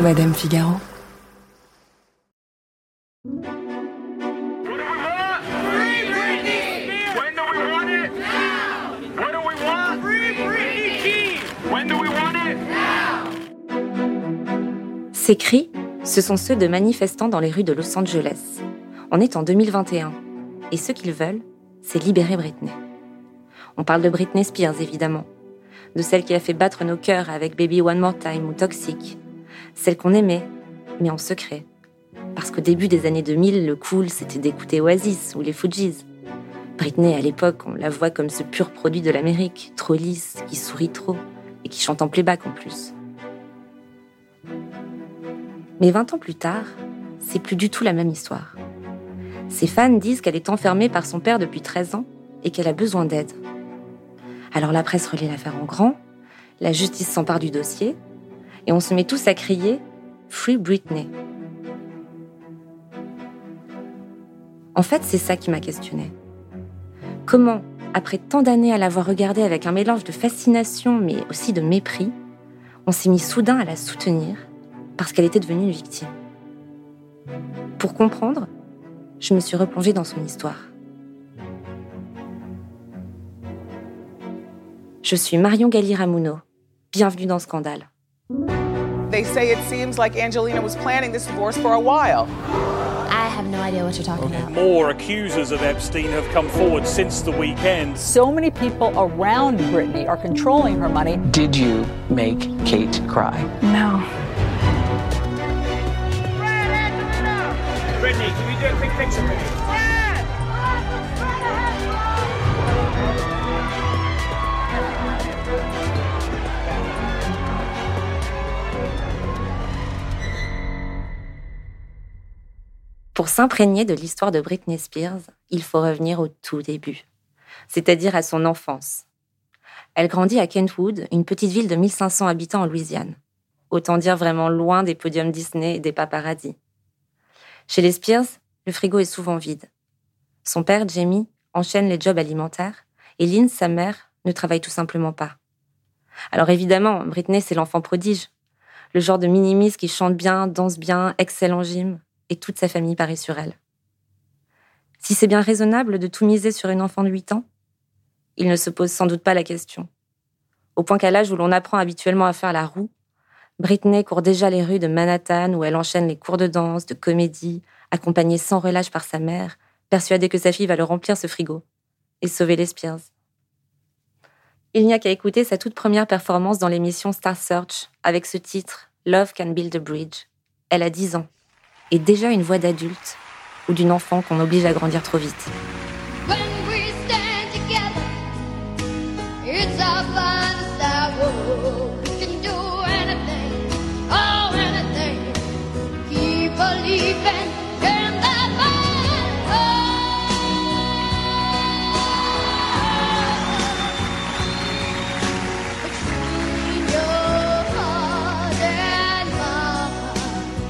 Madame Figaro. Ces cris, ce sont ceux de manifestants dans les rues de Los Angeles. On est en 2021 et ce qu'ils veulent, c'est libérer Britney. On parle de Britney Spears évidemment, de celle qui a fait battre nos cœurs avec Baby One More Time ou Toxic, celle qu'on aimait, mais en secret. Parce qu'au début des années 2000, le cool, c'était d'écouter Oasis ou les Fujis. Britney, à l'époque, on la voit comme ce pur produit de l'Amérique, trop lisse, qui sourit trop, et qui chante en playback en plus. Mais 20 ans plus tard, c'est plus du tout la même histoire. Ses fans disent qu'elle est enfermée par son père depuis 13 ans et qu'elle a besoin d'aide. Alors la presse relaie l'affaire en grand, la justice s'empare du dossier, et on se met tous à crier Free Britney. En fait, c'est ça qui m'a questionné. Comment, après tant d'années à l'avoir regardée avec un mélange de fascination mais aussi de mépris, on s'est mis soudain à la soutenir parce qu'elle était devenue une victime. Pour comprendre, je me suis replongée dans son histoire. Je suis Marion Galli-Ramuno. Bienvenue dans Scandale. They say it seems like Angelina was planning this divorce for a while. I have no idea what you're talking about. More accusers of Epstein have come forward since the weekend. So many people around Britney are controlling her money. Did you make Kate cry? No. Brittany, can you do a quick picture for Pour s'imprégner de l'histoire de Britney Spears, il faut revenir au tout début, c'est-à-dire à son enfance. Elle grandit à Kentwood, une petite ville de 1500 habitants en Louisiane. Autant dire vraiment loin des podiums Disney et des paparazzis. Chez les Spears, le frigo est souvent vide. Son père, Jamie, enchaîne les jobs alimentaires et Lynn, sa mère, ne travaille tout simplement pas. Alors évidemment, Britney, c'est l'enfant prodige. Le genre de minimise qui chante bien, danse bien, excelle en gym, et toute sa famille parie sur elle. Si c'est bien raisonnable de tout miser sur une enfant de 8 ans, il ne se pose sans doute pas la question. Au point qu'à l'âge où l'on apprend habituellement à faire la roue, Britney court déjà les rues de Manhattan où elle enchaîne les cours de danse, de comédie, accompagnée sans relâche par sa mère, persuadée que sa fille va le remplir ce frigo et sauver les Spears. Il n'y a qu'à écouter sa toute première performance dans l'émission Star Search avec ce titre Love Can Build a Bridge. Elle a 10 ans et déjà une voix d'adulte ou d'une enfant qu'on oblige à grandir trop vite.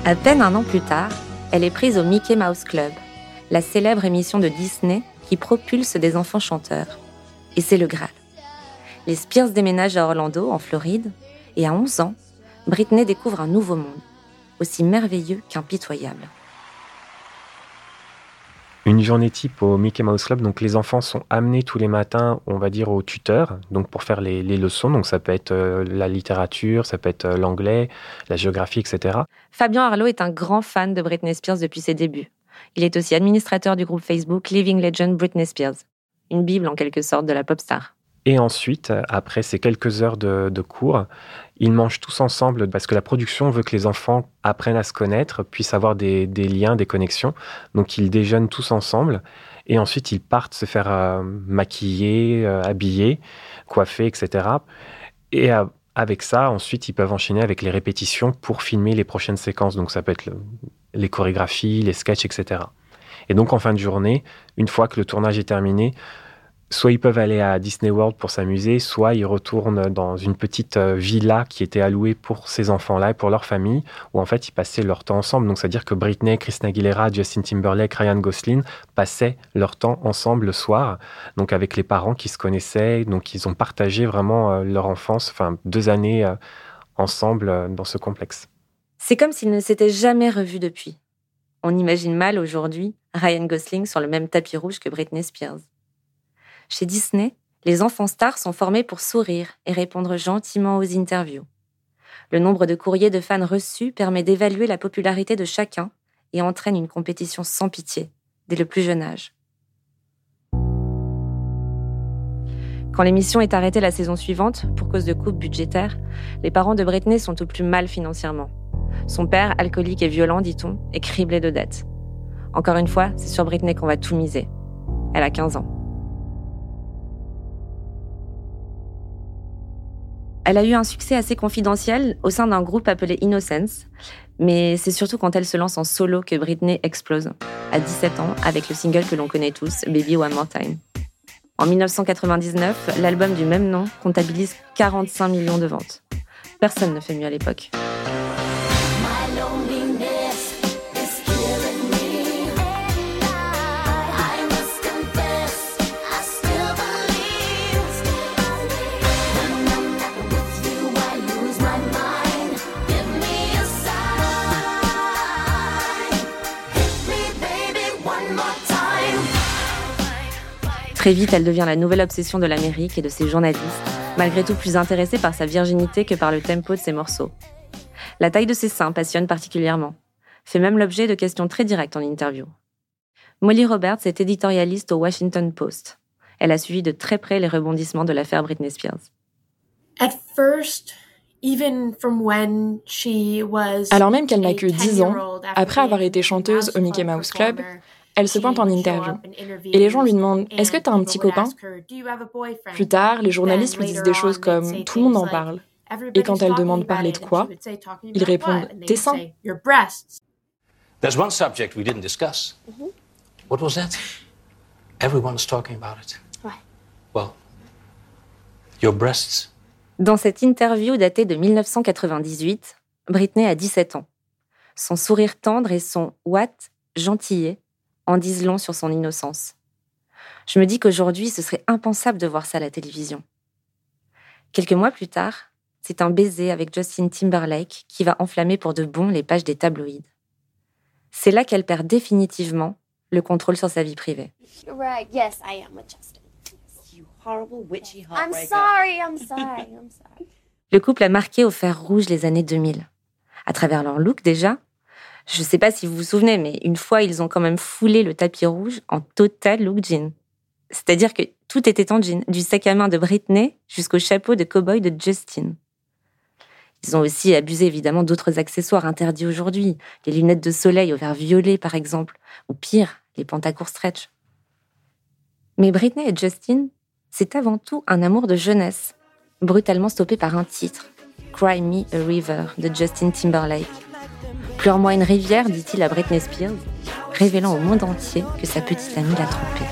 À peine un an plus tard, elle est prise au Mickey Mouse Club, la célèbre émission de Disney qui propulse des enfants chanteurs. Et c'est le Graal. Les Spears déménagent à Orlando, en Floride, et à 11 ans, Britney découvre un nouveau monde, aussi merveilleux qu'impitoyable. Une journée type au Mickey Mouse Club, donc les enfants sont amenés tous les matins, on va dire, au tuteur, donc pour faire les, les leçons. Donc ça peut être euh, la littérature, ça peut être euh, l'anglais, la géographie, etc. Fabien Arlo est un grand fan de Britney Spears depuis ses débuts. Il est aussi administrateur du groupe Facebook Living Legend Britney Spears, une bible en quelque sorte de la pop star. Et ensuite, après ces quelques heures de, de cours, ils mangent tous ensemble parce que la production veut que les enfants apprennent à se connaître, puissent avoir des, liens, des connexions. Donc ils déjeunent tous ensemble et ensuite ils partent se faire euh, maquiller, euh, habiller, coiffer, etc. Et avec ça, ensuite ils peuvent enchaîner avec les répétitions pour filmer les prochaines séquences. Donc ça peut être le- les chorégraphies, les sketchs, etc. Et donc en fin de journée, une fois que le tournage est terminé, soit ils peuvent aller à Disney World pour s'amuser, soit ils retournent dans une petite euh, villa qui était allouée pour ces enfants-là et pour leur famille, où en fait ils passaient leur temps ensemble. Donc c'est-à-dire que Britney, Christina Aguilera, Justin Timberlake, Ryan Gosling passaient leur temps ensemble le soir, donc avec les parents qui se connaissaient, donc ils ont partagé vraiment euh, leur enfance, enfin deux années euh, ensemble dans ce complexe. C'est comme s'ils ne s'étaient jamais revus depuis. On imagine mal aujourd'hui Ryan Gosling sur le même tapis rouge que Britney Spears. Chez Disney, les enfants stars sont formés pour sourire et répondre gentiment aux interviews. Le nombre de courriers de fans reçus permet d'évaluer la popularité de chacun et entraîne une compétition sans pitié, dès le plus jeune âge. Quand l'émission est arrêtée la saison suivante, pour cause de coupes budgétaires, les parents de Britney sont au plus mal financièrement. Son père, alcoolique et violent, dit-on, est criblé de dettes. Encore une fois, c'est sur Britney qu'on va tout miser. Elle a 15 ans. Elle a eu un succès assez confidentiel au sein d'un groupe appelé Innocence, mais c'est surtout quand elle se lance en solo que Britney explose, à 17 ans, avec le single que l'on connaît tous, Baby One More Time. En 1999, l'album du même nom comptabilise 45 millions de ventes. Personne ne fait mieux à l'époque. Très vite, elle devient la nouvelle obsession de l'Amérique et de ses journalistes, malgré tout plus intéressée par sa virginité que par le tempo de ses morceaux. La taille de ses seins passionne particulièrement, fait même l'objet de questions très directes en interview. Molly Roberts est éditorialiste au Washington Post. Elle a suivi de très près les rebondissements de l'affaire Britney Spears. Alors même qu'elle n'a que 10 ans, après avoir été chanteuse au Mickey Mouse Club, elle se pointe en interview. Et les gens lui demandent Est-ce que tu as un petit copain? Plus tard, les journalistes lui disent des choses comme Tout le monde en parle. Et quand elle demande parler de quoi, ils répondent Tes seins. There's one subject we didn't discuss. What was that? Everyone's talking about it. Well, your breasts. Dans cette interview datée de 1998, Britney a 17 ans. Son sourire tendre et son what gentillet en disent long sur son innocence. Je me dis qu'aujourd'hui, ce serait impensable de voir ça à la télévision. Quelques mois plus tard, c'est un baiser avec Justin Timberlake qui va enflammer pour de bon les pages des tabloïds. C'est là qu'elle perd définitivement le contrôle sur sa vie privée. Right, yes, I am with Justin. I'm sorry, I'm sorry, I'm sorry. Le couple a marqué au fer rouge les années 2000. À travers leur look déjà, je ne sais pas si vous vous souvenez, mais une fois, ils ont quand même foulé le tapis rouge en total look jean. C'est-à-dire que tout était en jean, du sac à main de Britney jusqu'au chapeau de cow-boy de Justin. Ils ont aussi abusé évidemment d'autres accessoires interdits aujourd'hui, les lunettes de soleil au vert violet par exemple, ou pire, les pantacours stretch. Mais Britney et Justin, c'est avant tout un amour de jeunesse, brutalement stoppé par un titre, Cry Me a River de Justin Timberlake. Pleure-moi une rivière, dit-il à Britney Spears, révélant au monde entier que sa petite amie l'a trompé.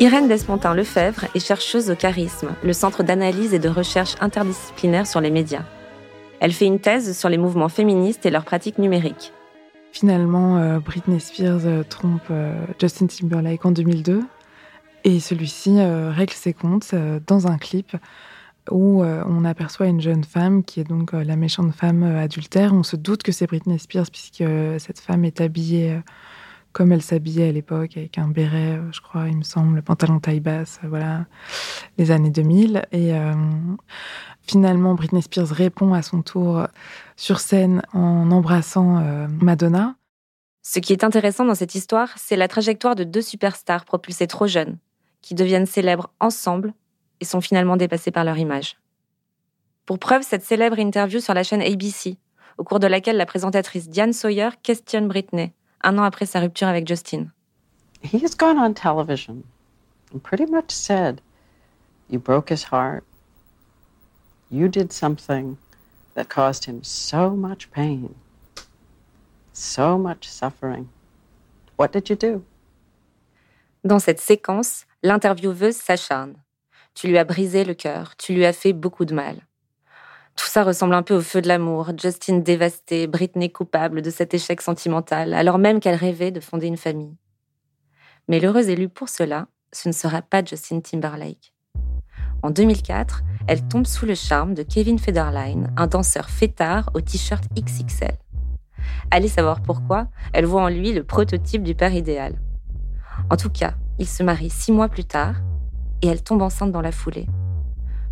Irène Despontin-Lefebvre est chercheuse au Charisme, le centre d'analyse et de recherche interdisciplinaire sur les médias. Elle fait une thèse sur les mouvements féministes et leurs pratiques numériques. Finalement, euh, Britney Spears euh, trompe euh, Justin Timberlake en 2002 et celui-ci règle ses comptes dans un clip où on aperçoit une jeune femme qui est donc la méchante femme adultère. On se doute que c'est Britney Spears puisque cette femme est habillée comme elle s'habillait à l'époque, avec un béret, je crois, il me semble, pantalon taille basse, voilà, les années 2000. Et finalement, Britney Spears répond à son tour sur scène en embrassant Madonna. Ce qui est intéressant dans cette histoire, c'est la trajectoire de deux superstars propulsées trop jeunes, qui deviennent célèbres ensemble et sont finalement dépassés par leur image. Pour preuve, cette célèbre interview sur la chaîne ABC, au cours de laquelle la présentatrice Diane Sawyer questionne Britney, un an après sa rupture avec Justin. He has gone on television and pretty much said, You broke his heart. You did something that caused him so much pain, so much suffering. What did you do? Dans cette séquence, l'intervieweuse s'acharne. Tu lui as brisé le cœur, tu lui as fait beaucoup de mal. Tout ça ressemble un peu au feu de l'amour, Justine dévastée, Britney coupable de cet échec sentimental, alors même qu'elle rêvait de fonder une famille. Mais l'heureuse élue pour cela, ce ne sera pas Justin Timberlake. En 2004, elle tombe sous le charme de Kevin Federline, un danseur fêtard au t-shirt XXL. Allez savoir pourquoi, elle voit en lui le prototype du père idéal. En tout cas, il se marie six mois plus tard et elle tombe enceinte dans la foulée.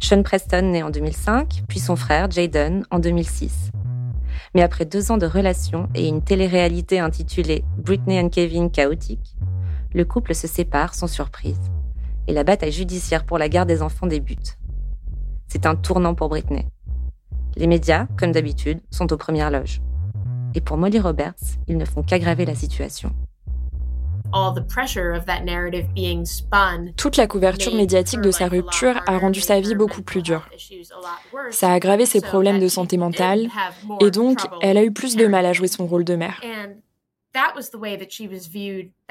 Sean Preston naît en 2005, puis son frère Jaden en 2006. Mais après deux ans de relation et une télé-réalité intitulée Britney and Kevin chaotique, le couple se sépare sans surprise et la bataille judiciaire pour la garde des enfants débute. C'est un tournant pour Britney. Les médias, comme d'habitude, sont aux premières loges. Et pour Molly Roberts, ils ne font qu'aggraver la situation. Toute la couverture médiatique de sa rupture a rendu sa vie beaucoup plus dure. Ça a aggravé ses problèmes de santé mentale et donc elle a eu plus de mal à jouer son rôle de mère.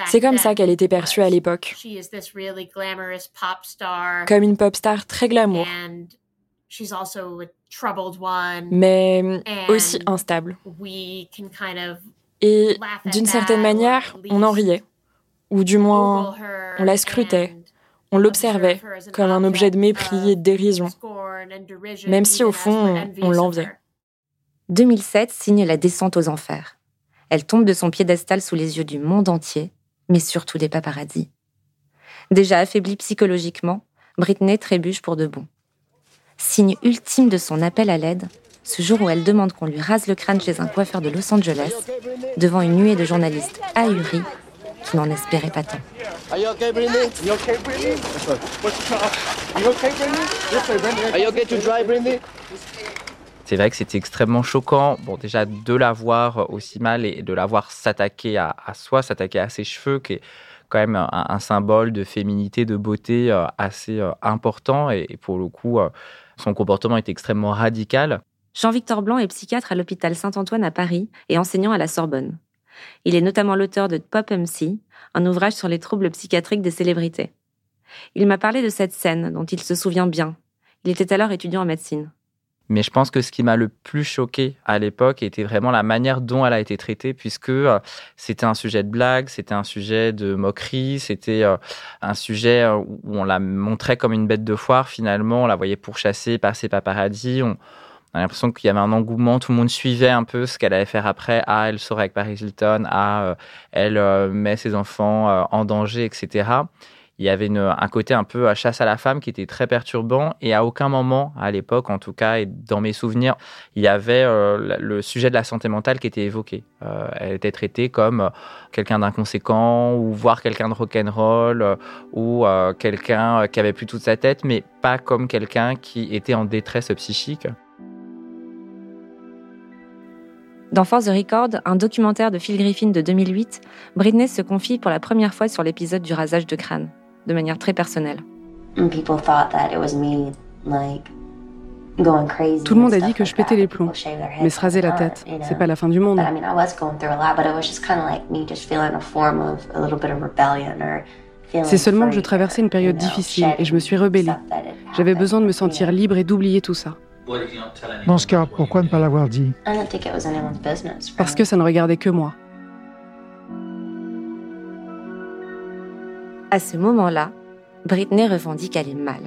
C'est comme ça qu'elle était perçue à l'époque, comme une pop star très glamour, mais aussi instable. Et d'une certaine manière, on en riait ou du moins on la scrutait, on l'observait comme un objet de mépris et de dérision, même si au fond on, l'enviait. 2007 signe la descente aux enfers. Elle tombe de son piédestal sous les yeux du monde entier, mais surtout des paparazzis. Déjà affaiblie psychologiquement, Britney trébuche pour de bon. Signe ultime de son appel à l'aide, ce jour où elle demande qu'on lui rase le crâne chez un coiffeur de Los Angeles, devant une nuée de journalistes ahuris qui n'en espérait pas tant. C'est vrai que c'était extrêmement choquant. Bon, déjà de la voir aussi mal et de la voir s'attaquer à, soi, s'attaquer à ses cheveux, qui est quand même un, symbole de féminité, de beauté euh, assez euh, important. Et, pour le coup, euh, son comportement est extrêmement radical. Jean-Victor Blanc est psychiatre à l'hôpital Saint-Antoine à Paris et enseignant à la Sorbonne. Il est notamment l'auteur de Pop MC, un ouvrage sur les troubles psychiatriques des célébrités. Il m'a parlé de cette scène dont il se souvient bien. Il était alors étudiant en médecine. Mais je pense que ce qui m'a le plus choqué à l'époque était vraiment la manière dont elle a été traitée, puisque euh, c'était un sujet de blague, c'était un sujet de moquerie, c'était euh, un sujet euh, où on la montrait comme une bête de foire. Finalement, on la voyait pourchasser par ses paparazzis. On a l'impression qu'il y avait un engouement, tout le monde suivait un peu ce qu'elle allait faire après. Ah, elle sort avec Paris Hilton, ah, euh, elle euh, met ses enfants euh, en danger, etc. Il y avait un côté un peu à chasse à la femme qui était très perturbant et à aucun moment, à l'époque en tout cas, et dans mes souvenirs, il y avait le sujet de la santé mentale qui était évoqué. elle était traitée comme quelqu'un d'inconséquent ou voire quelqu'un de rock'n'roll ou quelqu'un qui avait plus toute sa tête, mais pas comme quelqu'un qui était en détresse psychique. Dans Force the Record, un documentaire de Phil Griffin de 2008, Britney se confie pour la première fois sur l'épisode du rasage de crâne, de manière très personnelle. Tout le monde a dit que je pétais les plombs, mais se raser la tête, c'est pas la fin du monde. C'est seulement que je traversais une période difficile et je me suis rebellée. J'avais besoin de me sentir libre et d'oublier tout ça. Dans ce cas, pourquoi ne pas l'avoir dit? Parce que ça ne regardait que moi. À ce moment-là, Britney revendique qu'elle est mal,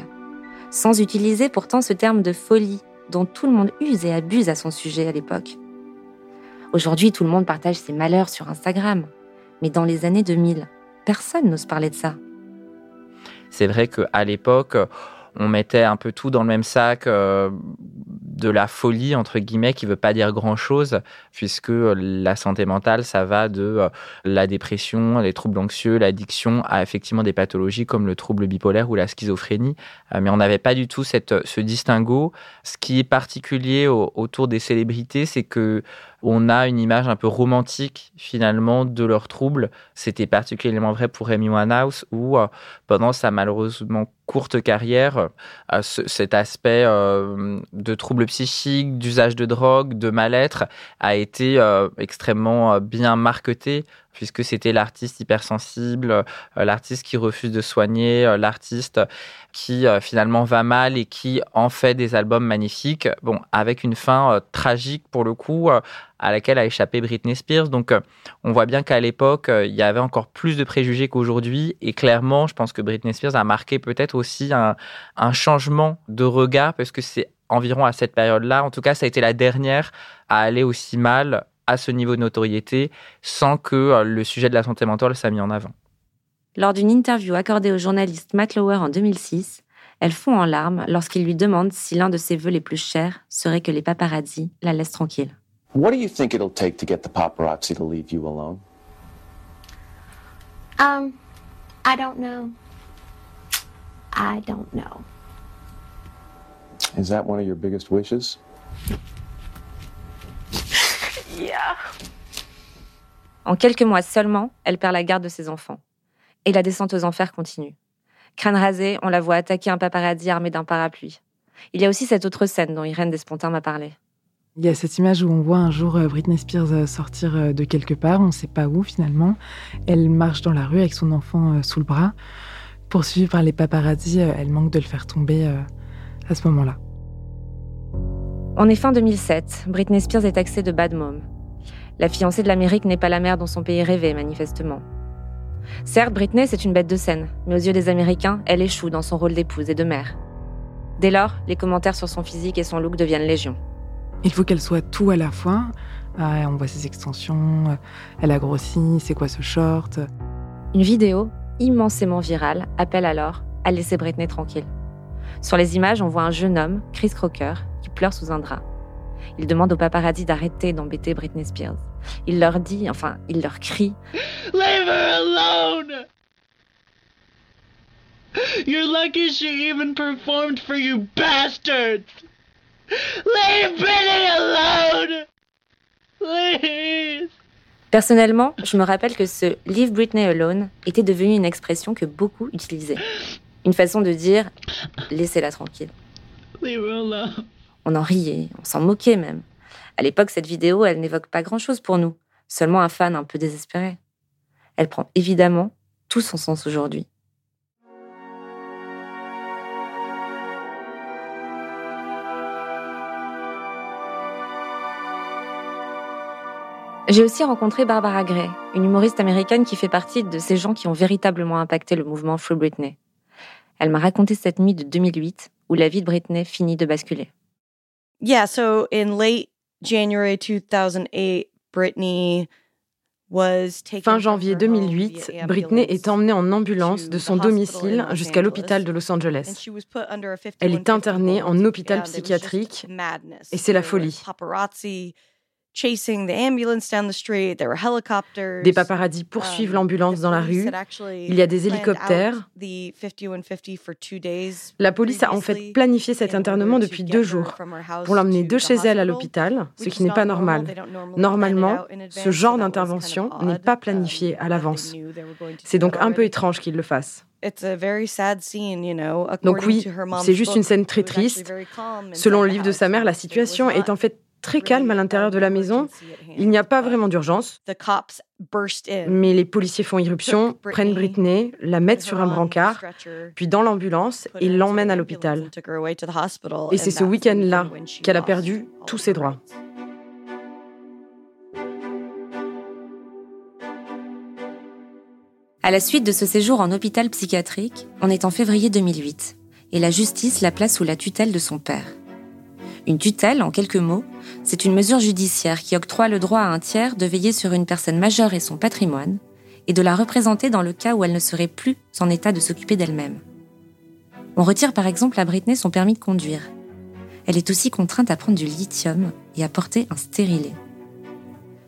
sans utiliser pourtant ce terme de folie dont tout le monde use et abuse à son sujet à l'époque. Aujourd'hui, tout le monde partage ses malheurs sur Instagram, mais dans les années 2000, personne n'ose parler de ça. C'est vrai qu'à l'époque, on mettait un peu tout dans le même sac euh, de la folie entre guillemets qui veut pas dire grand chose puisque la santé mentale ça va de euh, la dépression les troubles anxieux l'addiction à effectivement des pathologies comme le trouble bipolaire ou la schizophrénie. Euh, mais on n'avait pas du tout cette ce distinguo. Ce qui est particulier autour des célébrités c'est que on a une image un peu romantique finalement de leurs troubles. C'était particulièrement vrai pour Amy Winehouse où euh, pendant sa malheureusement courte carrière, euh, cet aspect euh, de troubles psychiques, d'usage de drogue, de mal-être a été extrêmement bien marqueté puisque c'était l'artiste hypersensible, euh, l'artiste qui refuse de soigner, euh, l'artiste qui euh, finalement va mal et qui en fait des albums magnifiques, bon, avec une fin tragique pour le coup, à laquelle a échappé Britney Spears. Donc on voit bien qu'à l'époque, il y avait encore plus de préjugés qu'aujourd'hui, et clairement, je pense que Britney Spears a marqué peut-être aussi un, un changement de regard, parce que c'est environ à cette période-là, en tout cas, ça a été la dernière à aller aussi mal à ce niveau de notoriété sans que euh, le sujet de la santé mentale soit mis en avant. Lors d'une interview accordée au journaliste Matt Lauer en 2006, elle fond en larmes lorsqu'il lui demande si l'un de ses vœux les plus chers serait que les paparazzi la laissent tranquille. What do you think it'll take to get the paparazzi to leave you alone? Um, I don't know. I don't know. Is that one of your biggest wishes? En quelques mois seulement, elle perd la garde de ses enfants. Et la descente aux enfers continue. Crâne rasé, on la voit attaquer un paparazzi armé d'un parapluie. Il y a aussi cette autre scène dont Irène Despontins m'a parlé. Il y a cette image où on voit un jour euh, Britney Spears euh, sortir euh, de quelque part, on ne sait pas où finalement. Elle marche dans la rue avec son enfant sous le bras. Poursuivie par les paparazzi, elle manque de le faire tomber à ce moment-là. On est fin 2007. Britney Spears est taxée de bad mom. La fiancée de l'Amérique n'est pas la mère dont son pays rêvait, manifestement. Certes, Britney, c'est une bête de scène, mais aux yeux des Américains, elle échoue dans son rôle d'épouse et de mère. Dès lors, les commentaires sur son physique et son look deviennent légion. Il faut qu'elle soit tout à la fois. Ah, on voit ses extensions, elle a grossi, c'est quoi ce short? Une vidéo, immensément virale, appelle alors à laisser Britney tranquille. Sur les images, on voit un jeune homme, Chris Crocker, qui pleure sous un drap. Il demande aux paparazzi d'arrêter d'embêter Britney Spears. Il leur dit, enfin, il leur crie Leave her alone! You're lucky she even performed for you bastards! Leave Britney alone! Please! Personnellement, je me rappelle que ce Leave Britney Alone était devenu une expression que beaucoup utilisaient. Une façon de dire laissez-la tranquille. Leave her alone. On en riait, on s'en moquait même. À l'époque, cette vidéo, elle n'évoque pas grand-chose pour nous, seulement un fan un peu désespéré. Elle prend évidemment tout son sens aujourd'hui. J'ai aussi rencontré Barbara Gray, une humoriste américaine qui fait partie de ces gens qui ont véritablement impacté le mouvement Free Britney. Elle m'a raconté cette nuit de 2008 où la vie de Britney finit de basculer. Yeah, so in late January 2008, Britney Fin janvier 2008, Britney est emmenée en ambulance de son domicile jusqu'à l'hôpital de Los Angeles. Elle est internée en hôpital psychiatrique et c'est la folie. Des paparazzis poursuivent um, l'ambulance dans la rue. Il y a des hélicoptères. La police a en fait planifié cet internement depuis deux jours pour l'emmener de chez elle à l'hôpital, ce qui n'est pas normal. Normalement, ce genre d'intervention n'est pas planifié à l'avance. C'est donc un peu étrange qu'il le fasse. Donc oui, c'est juste une scène très triste. Selon le livre de sa mère, la situation est en fait très calme à l'intérieur de la maison. Il n'y a pas vraiment d'urgence. Mais les policiers font irruption, prennent Britney, la mettent sur un brancard, puis dans l'ambulance et l'emmènent à l'hôpital. Et c'est ce week-end-là qu'elle a perdu tous ses droits. À la suite de ce séjour en hôpital psychiatrique, on est en février 2008, et la justice la place sous la tutelle de son père. Une tutelle, en quelques mots, c'est une mesure judiciaire qui octroie le droit à un tiers de veiller sur une personne majeure et son patrimoine, et de la représenter dans le cas où elle ne serait plus en état de s'occuper d'elle-même. On retire par exemple à Britney son permis de conduire. Elle est aussi contrainte à prendre du lithium et à porter un stérilet.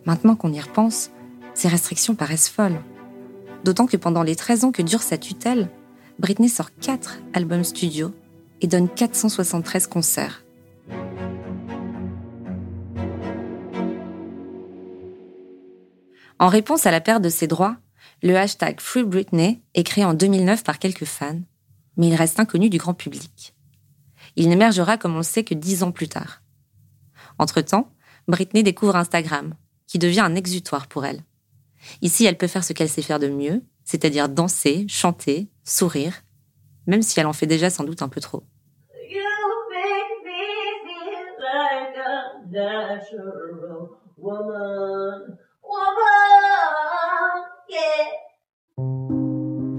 Maintenant qu'on y repense, ces restrictions paraissent folles. D'autant que pendant les 13 ans que dure sa tutelle, Britney sort 4 albums studio et donne 473 concerts. En réponse à la perte de ses droits, le hashtag Free Britney est créé en 2009 par quelques fans, mais il reste inconnu du grand public. Il n'émergera, comme on le sait, que dix ans plus tard. Entre-temps, Britney découvre Instagram, qui devient un exutoire pour elle. Ici, elle peut faire ce qu'elle sait faire de mieux, c'est-à-dire danser, chanter, sourire, même si elle en fait déjà sans doute un peu trop.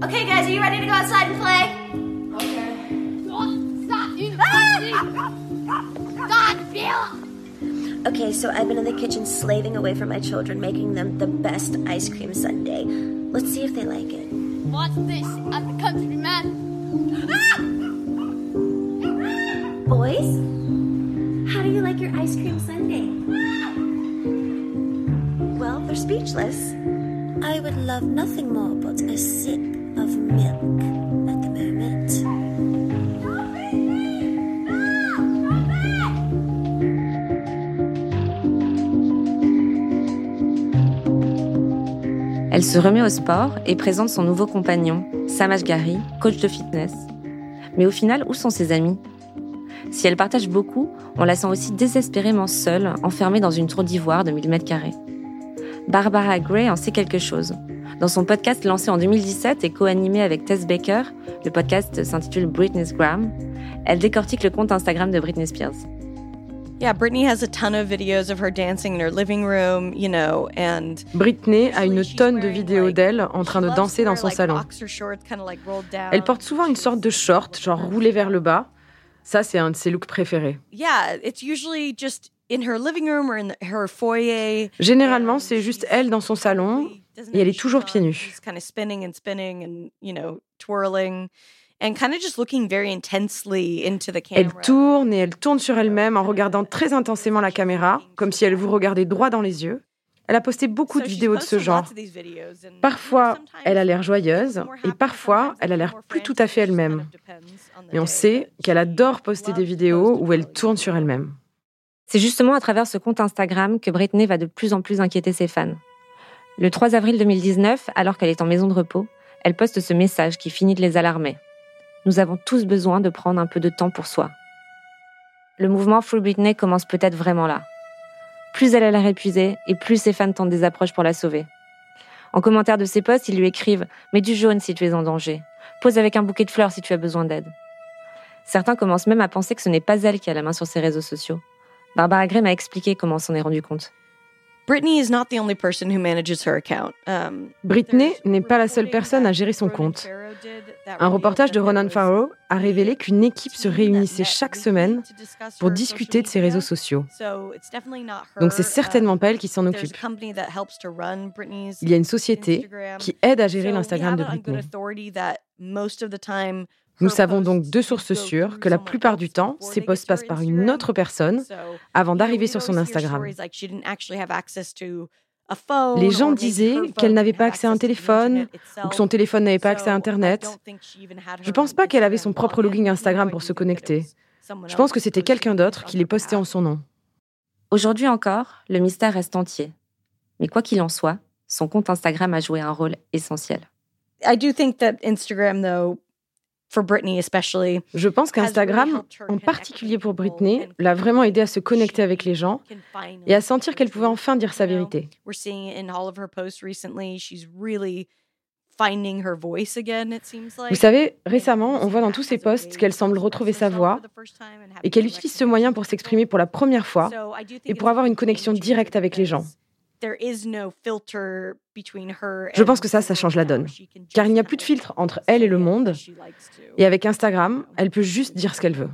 Okay, guys, are you ready to go outside and play? Okay, Okay, so I've been in the kitchen slaving away for my children, making them the best ice cream sundae. Let's see if they like it. What's this? I'm a countryman. Boys, how do you like your ice cream sundae? They're speechless. I would love nothing more but a sip of milk at the moment. Elle se remet au sport et présente son nouveau compagnon, Samash Gary, coach de fitness. Mais au final, où sont ses amis? Si elle partage beaucoup, on la sent aussi désespérément seule, enfermée dans une tour d'ivoire de 1000 mètres carrés. Barbara Gray en sait quelque chose. Dans son podcast lancé en 2017 et co-animé avec Tess Baker, le podcast s'intitule Britney's Gram, elle décortique le compte Instagram de Britney Spears. Yeah, Britney has a ton of videos of her dancing in her living room, you know, and Britney a une tonne de vidéos d'elle en train de danser dans son salon. Elle porte souvent une sorte de short, genre roulé vers le bas. Ça, c'est un de ses looks préférés. Yeah, it's usually just in her living room or in her foyer. Généralement, c'est juste elle dans son salon et elle est toujours pieds nus. kind of spinning and spinning and, you know, twirling. And kind of just looking very intensely into the camera. Elle tourne et elle tourne sur elle-même en regardant très intensément la caméra, comme si elle vous regardait droit dans les yeux. Elle a posté beaucoup de vidéos de ce genre. Parfois, elle a l'air joyeuse et parfois, elle a l'air plus tout à fait elle-même. Mais on sait qu'elle adore poster des vidéos où elle tourne sur elle-même. C'est justement à travers ce compte Instagram que Britney va de plus en plus inquiéter ses fans. Le 3 avril 2019, alors qu'elle est en maison de repos, elle poste ce message qui finit de les alarmer. Nous avons tous besoin de prendre un peu de temps pour soi. Le mouvement Free Britney commence peut-être vraiment là. Plus elle a l'air épuisée et plus ses fans tentent des approches pour la sauver. En commentaire de ses posts, ils lui écrivent Mets du jaune si tu es en danger. Pose avec un bouquet de fleurs si tu as besoin d'aide. Certains commencent même à penser que ce n'est pas elle qui a la main sur ses réseaux sociaux. Barbara Gray m'a expliqué comment on s'en est rendu compte. Britney is not the only person who manages her account. Um, Britney n'est pas la seule personne à gérer son compte. Un reportage de Ronan Farrow a révélé qu'une équipe se réunissait chaque semaine pour discuter de ses réseaux sociaux. Donc c'est certainement pas elle qui s'en occupe. Il y a une société qui aide à gérer l'Instagram de Britney. Nous savons donc deux sources sûres que la plupart du temps, ces posts passent par une autre personne avant d'arriver sur son Instagram. Les gens disaient qu'elle n'avait pas accès à un téléphone ou que son téléphone n'avait pas accès à Internet. Je ne pense pas qu'elle avait son propre login Instagram pour se connecter. Je pense que c'était quelqu'un d'autre qui les postait en son nom. Aujourd'hui encore, le mystère reste entier. Mais quoi qu'il en soit, son compte Instagram a joué un rôle essentiel. I do think that Instagram, though, for Britney especially, Je pense qu'Instagram, en particulier pour Britney, l'a vraiment aidé à se connecter avec les gens et à sentir qu'elle pouvait enfin dire sa vérité. we're seeing it in all of her posts recently. She's really finding her voice again, it seems like. Vous savez, récemment, on voit dans tous ses posts qu'elle semble retrouver sa voix et qu'elle utilise ce moyen pour s'exprimer pour la première fois et pour avoir une connexion directe avec les gens. There is no filter between her Je pense que ça, ça change la donne. Car il n'y a plus de filtre entre elle et le monde. Et avec Instagram, elle peut juste dire ce qu'elle veut.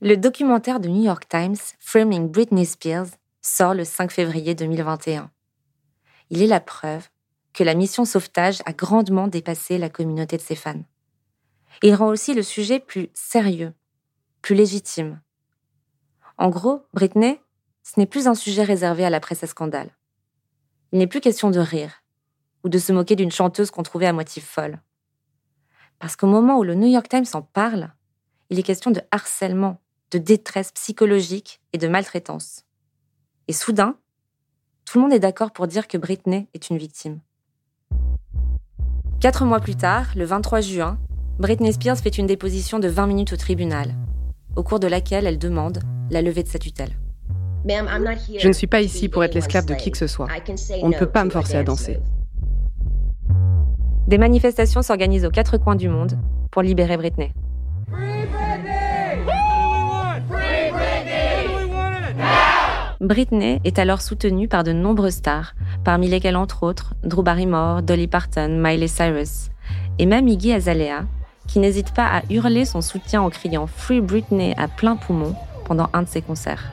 Le documentaire de New York Times, Framing Britney Spears, sort le 5 février 2021. Il est la preuve que la mission sauvetage a grandement dépassé la communauté de ses fans. Il rend aussi le sujet plus sérieux, plus légitime. En gros, Britney, ce n'est plus un sujet réservé à la presse à scandale. Il n'est plus question de rire ou de se moquer d'une chanteuse qu'on trouvait à moitié folle. Parce qu'au moment où le New York Times en parle, il est question de harcèlement, de détresse psychologique et de maltraitance. Et soudain, tout le monde est d'accord pour dire que Britney est une victime. Quatre mois plus tard, le 23 juin, Britney Spears fait une déposition de 20 minutes au tribunal, au cours de laquelle elle demande la levée de sa tutelle. Je ne suis pas ici pour être l'esclave de qui que ce soit. On ne peut pas me forcer à danser. Des manifestations s'organisent aux quatre coins du monde pour libérer Britney. Britney est alors soutenue par de nombreuses stars, parmi lesquelles entre autres Drew Barrymore, Dolly Parton, Miley Cyrus, et même Iggy Azalea, qui n'hésite pas à hurler son soutien en criant Free Britney à plein poumon pendant un de ses concerts.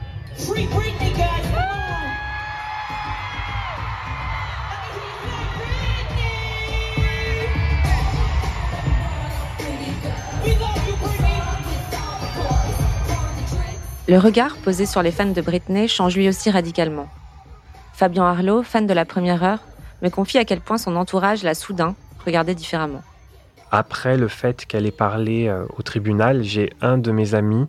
Le regard posé sur les fans de Britney change lui aussi radicalement. Fabien Arlo, fan de la première heure, me confie à quel point son entourage l'a soudain regardé différemment. Après le fait qu'elle ait parlé euh, au tribunal, j'ai un de mes amis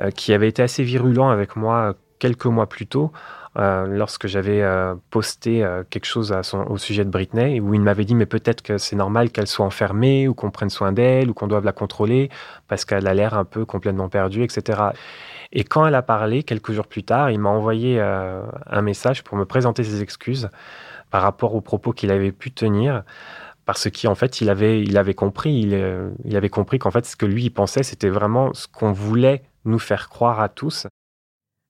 euh, qui avait été assez virulent avec moi euh, quelques mois plus tôt, lorsque j'avais posté quelque chose au sujet de Britney, où il m'avait dit mais peut-être que c'est normal qu'elle soit enfermée, ou qu'on prenne soin d'elle, ou qu'on doive la contrôler, parce qu'elle a l'air un peu complètement perdue, etc. Et quand elle a parlé, quelques jours plus tard, il m'a envoyé euh, un message pour me présenter ses excuses par rapport aux propos qu'il avait pu tenir. Parce qu'en fait, il avait, il avait compris, il, euh, il avait compris qu'en fait, ce que lui, il pensait, c'était vraiment ce qu'on voulait nous faire croire à tous.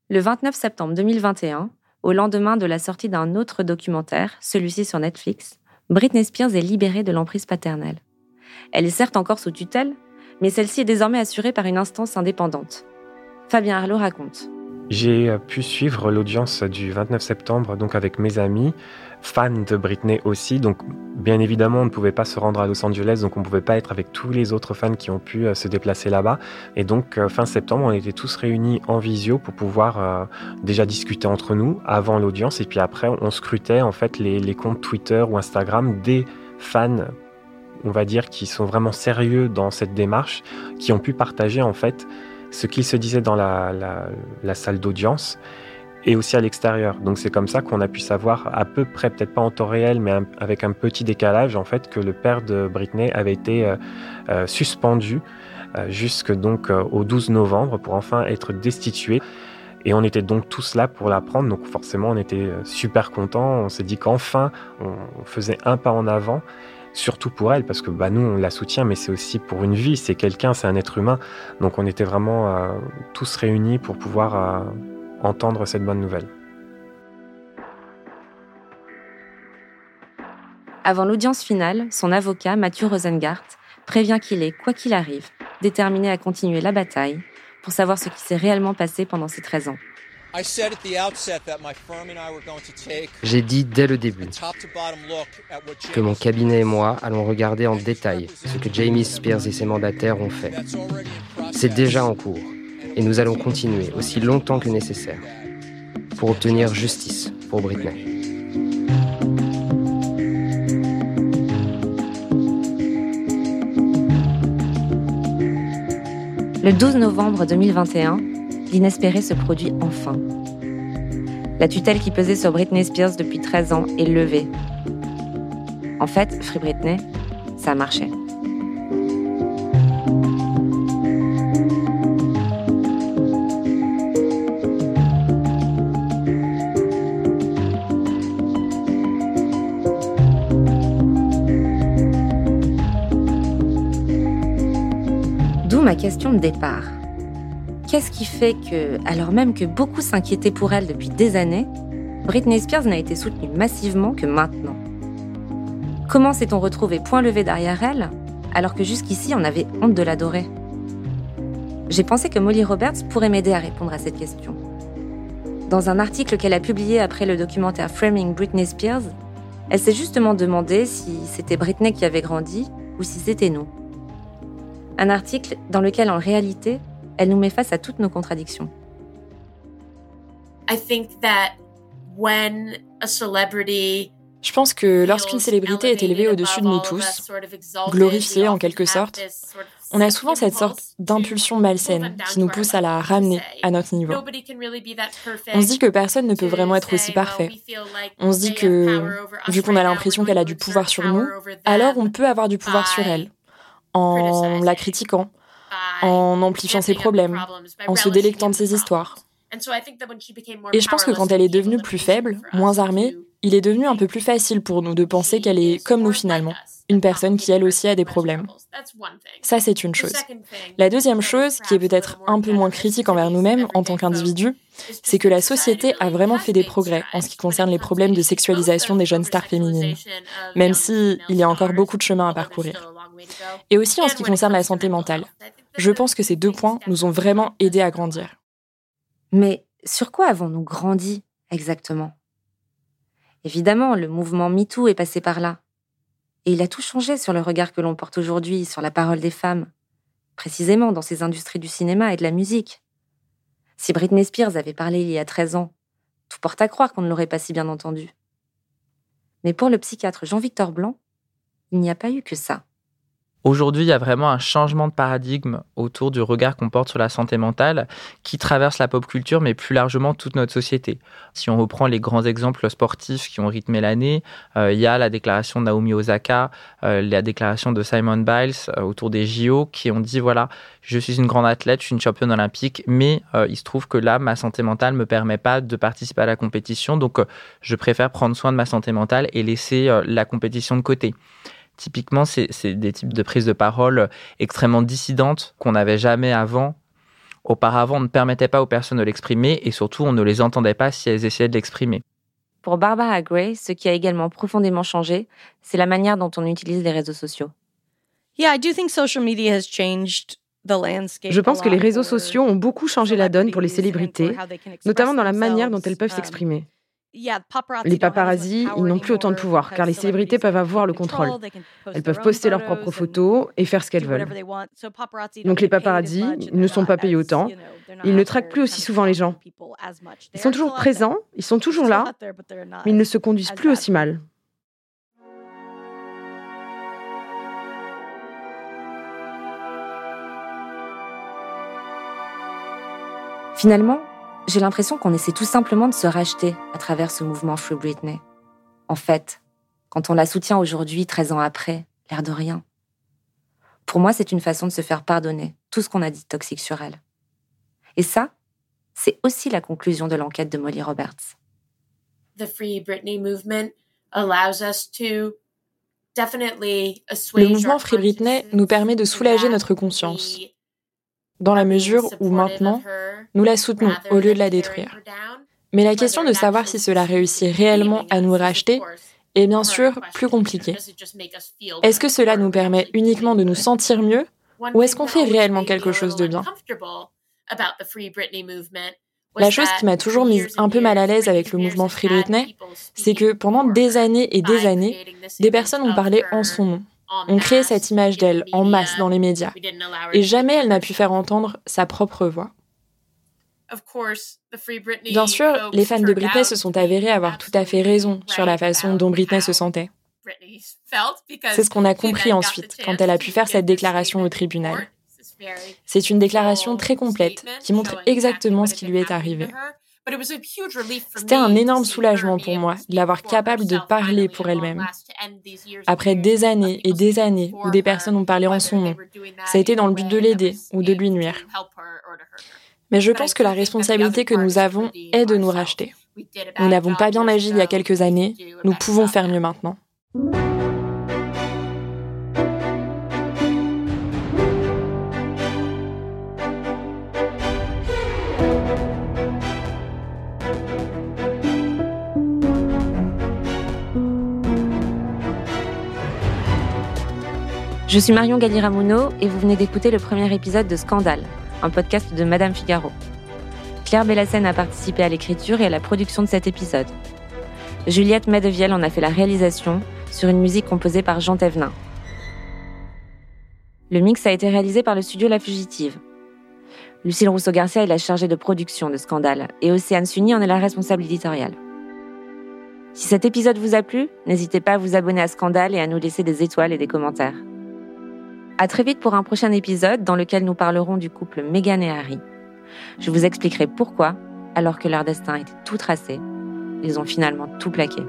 Le 29 septembre 2021, au lendemain de la sortie d'un autre documentaire, celui-ci sur Netflix, Britney Spears est libérée de l'emprise paternelle. Elle est certes encore sous tutelle, mais celle-ci est désormais assurée par une instance indépendante. Fabien Arlo raconte. J'ai pu suivre l'audience du 29 septembre donc avec mes amis, fans de Britney aussi. Donc bien évidemment, on ne pouvait pas se rendre à Los Angeles, donc on ne pouvait pas être avec tous les autres fans qui ont pu euh, se déplacer là-bas. Et donc euh, fin septembre, on était tous réunis en visio pour pouvoir déjà discuter entre nous avant l'audience. Et puis après, on scrutait en fait les, comptes Twitter ou Instagram des fans on va dire, qui sont vraiment sérieux dans cette démarche, qui ont pu partager en fait ce qu'il se disait dans la, salle d'audience et aussi à l'extérieur. Donc c'est comme ça qu'on a pu savoir à peu près, peut-être pas en temps réel, mais avec un petit décalage, en fait, que le père de Britney avait été euh, euh, suspendu euh, jusque donc au 12 novembre pour enfin être destitué. Et on était donc tous là pour l'apprendre, donc forcément on était super contents. On s'est dit qu'enfin on faisait un pas en avant surtout pour elle, parce que bah, nous, on la soutient, mais c'est aussi pour une vie, c'est quelqu'un, c'est un être humain. Donc on était vraiment tous réunis pour pouvoir entendre cette bonne nouvelle. Avant l'audience finale, son avocat, Mathieu Rosengart, prévient qu'il est, quoi qu'il arrive, déterminé à continuer la bataille pour savoir ce qui s'est réellement passé pendant ces 13 ans. J'ai dit dès le début que mon cabinet et moi allons regarder en détail ce que Jamie Spears et ses mandataires ont fait. C'est déjà en cours et nous allons continuer aussi longtemps que nécessaire pour obtenir justice pour Britney. Le 12 novembre 2021, l'inespéré se produit enfin. La tutelle qui pesait sur Britney Spears depuis 13 ans est levée. En fait, Free Britney, ça a ma question de départ. Qu'est-ce qui fait que, alors même que beaucoup s'inquiétaient pour elle depuis des années, Britney Spears n'a été soutenue massivement que maintenant? Comment s'est-on retrouvé point levé derrière elle, alors que jusqu'ici on avait honte de l'adorer? J'ai pensé que Molly Roberts pourrait m'aider à répondre à cette question. Dans un article qu'elle a publié après le documentaire Framing Britney Spears, elle s'est justement demandé si c'était Britney qui avait grandi ou si c'était nous. Un article dans lequel en réalité, elle nous met face à toutes nos contradictions. je pense que lorsqu'une célébrité est élevée au-dessus de nous tous, glorifiée en quelque sorte, on a souvent cette sorte d'impulsion malsaine qui nous pousse à la ramener à notre niveau. On se dit que personne ne peut vraiment être aussi parfait. On se dit que, vu qu'on a l'impression qu'elle a du pouvoir sur nous, alors on peut avoir du pouvoir sur elle, en la critiquant, en amplifiant ses problèmes, en se délectant de ses histoires. Et je pense que quand elle est devenue plus faible, moins armée, il est devenu un peu plus facile pour nous de penser qu'elle est comme nous finalement, une personne qui elle aussi a des problèmes. Ça, c'est une chose. La deuxième chose, qui est peut-être un peu moins critique envers nous-mêmes en tant qu'individus, c'est que la société a vraiment fait des progrès en ce qui concerne les problèmes de sexualisation des jeunes stars féminines, même s'il y a encore beaucoup de chemin à parcourir. Et aussi en ce qui concerne la santé mentale. Je pense que ces deux points nous ont vraiment aidés à grandir. Mais sur quoi avons-nous grandi exactement? Évidemment, le mouvement MeToo est passé par là. Et il a tout changé sur le regard que l'on porte aujourd'hui sur la parole des femmes, précisément dans ces industries du cinéma et de la musique. Si Britney Spears avait parlé il y a 13 ans, tout porte à croire qu'on ne l'aurait pas si bien entendu. Mais pour le psychiatre Jean-Victor Blanc, il n'y a pas eu que ça. Aujourd'hui, il y a vraiment un changement de paradigme autour du regard qu'on porte sur la santé mentale qui traverse la pop culture, mais plus largement toute notre société. Si on reprend les grands exemples sportifs qui ont rythmé l'année, euh, il y a la déclaration de Naomi Osaka, euh, la déclaration de Simon Biles euh, autour des JO qui ont dit voilà, je suis une grande athlète, je suis une championne olympique, mais il se trouve que là, ma santé mentale ne me permet pas de participer à la compétition, donc je préfère prendre soin de ma santé mentale et laisser la compétition de côté. Typiquement, c'est des types de prises de parole extrêmement dissidentes qu'on n'avait jamais avant. Auparavant, on ne permettait pas aux personnes de l'exprimer et surtout, on ne les entendait pas si elles essayaient de l'exprimer. Pour Barbara Gray, ce qui a également profondément changé, c'est la manière dont on utilise les réseaux sociaux. Je pense que les réseaux sociaux ont beaucoup changé la donne pour les célébrités, notamment dans la manière dont elles peuvent um, s'exprimer. Les paparazzis, ils n'ont plus autant de pouvoir, car les célébrités peuvent avoir le contrôle. Elles peuvent poster leurs propres photos et faire ce qu'elles veulent. Donc les paparazzis ne sont pas payés autant. Ils ne traquent plus aussi souvent les gens. Ils sont toujours présents, ils sont toujours là, mais ils ne se conduisent plus aussi mal. Finalement, j'ai l'impression qu'on essaie tout simplement de se racheter à travers ce mouvement Free Britney. En fait, quand on la soutient aujourd'hui, 13 ans après, l'air de rien. Pour moi, c'est une façon de se faire pardonner tout ce qu'on a dit toxique sur elle. Et ça, c'est aussi la conclusion de l'enquête de Molly Roberts. Le mouvement Free Britney nous permet de soulager notre conscience, dans la mesure où maintenant, nous la soutenons au lieu de la détruire. Mais la question de savoir si cela réussit réellement à nous racheter est bien sûr plus compliquée. Est-ce que cela nous permet uniquement de nous sentir mieux ou est-ce qu'on fait réellement quelque chose de bien? la chose qui m'a toujours mise un peu mal à l'aise avec le mouvement Free Britney, c'est que pendant des années et des années, des personnes ont parlé en son nom. On créé cette image d'elle en masse dans les médias. Et jamais elle n'a pu faire entendre sa propre voix. Bien sûr, les fans de Britney se sont avérés avoir tout à fait raison sur la façon dont Britney se sentait. C'est ce qu'on a compris ensuite quand elle a pu faire cette déclaration au tribunal. C'est une déclaration très complète qui montre exactement ce qui lui est arrivé. C'était un énorme soulagement pour moi de l'avoir capable de parler pour elle-même. Après des années et des années où des personnes ont parlé en son nom, ça a été dans le but de l'aider ou de lui nuire. Mais je pense que la responsabilité que nous avons est de nous racheter. Nous n'avons pas bien agi il y a quelques années, nous pouvons faire mieux maintenant. Je suis Marion Galiramuno et vous venez d'écouter le premier épisode de Scandale, un podcast de Madame Figaro. Claire Bellassène a participé à l'écriture et à la production de cet épisode. Juliette Medevielle en a fait la réalisation sur une musique composée par Jean Thévenin. Le mix a été réalisé par le studio La Fugitive. Lucille Rousseau-Garcia est la chargée de production de Scandale et Océane Sunny en est la responsable éditoriale. Si cet épisode vous a plu, n'hésitez pas à vous abonner à Scandale et à nous laisser des étoiles et des commentaires. À très vite pour un prochain épisode dans lequel nous parlerons du couple Meghan et Harry. Je vous expliquerai pourquoi, alors que leur destin était tout tracé, ils ont finalement tout plaqué.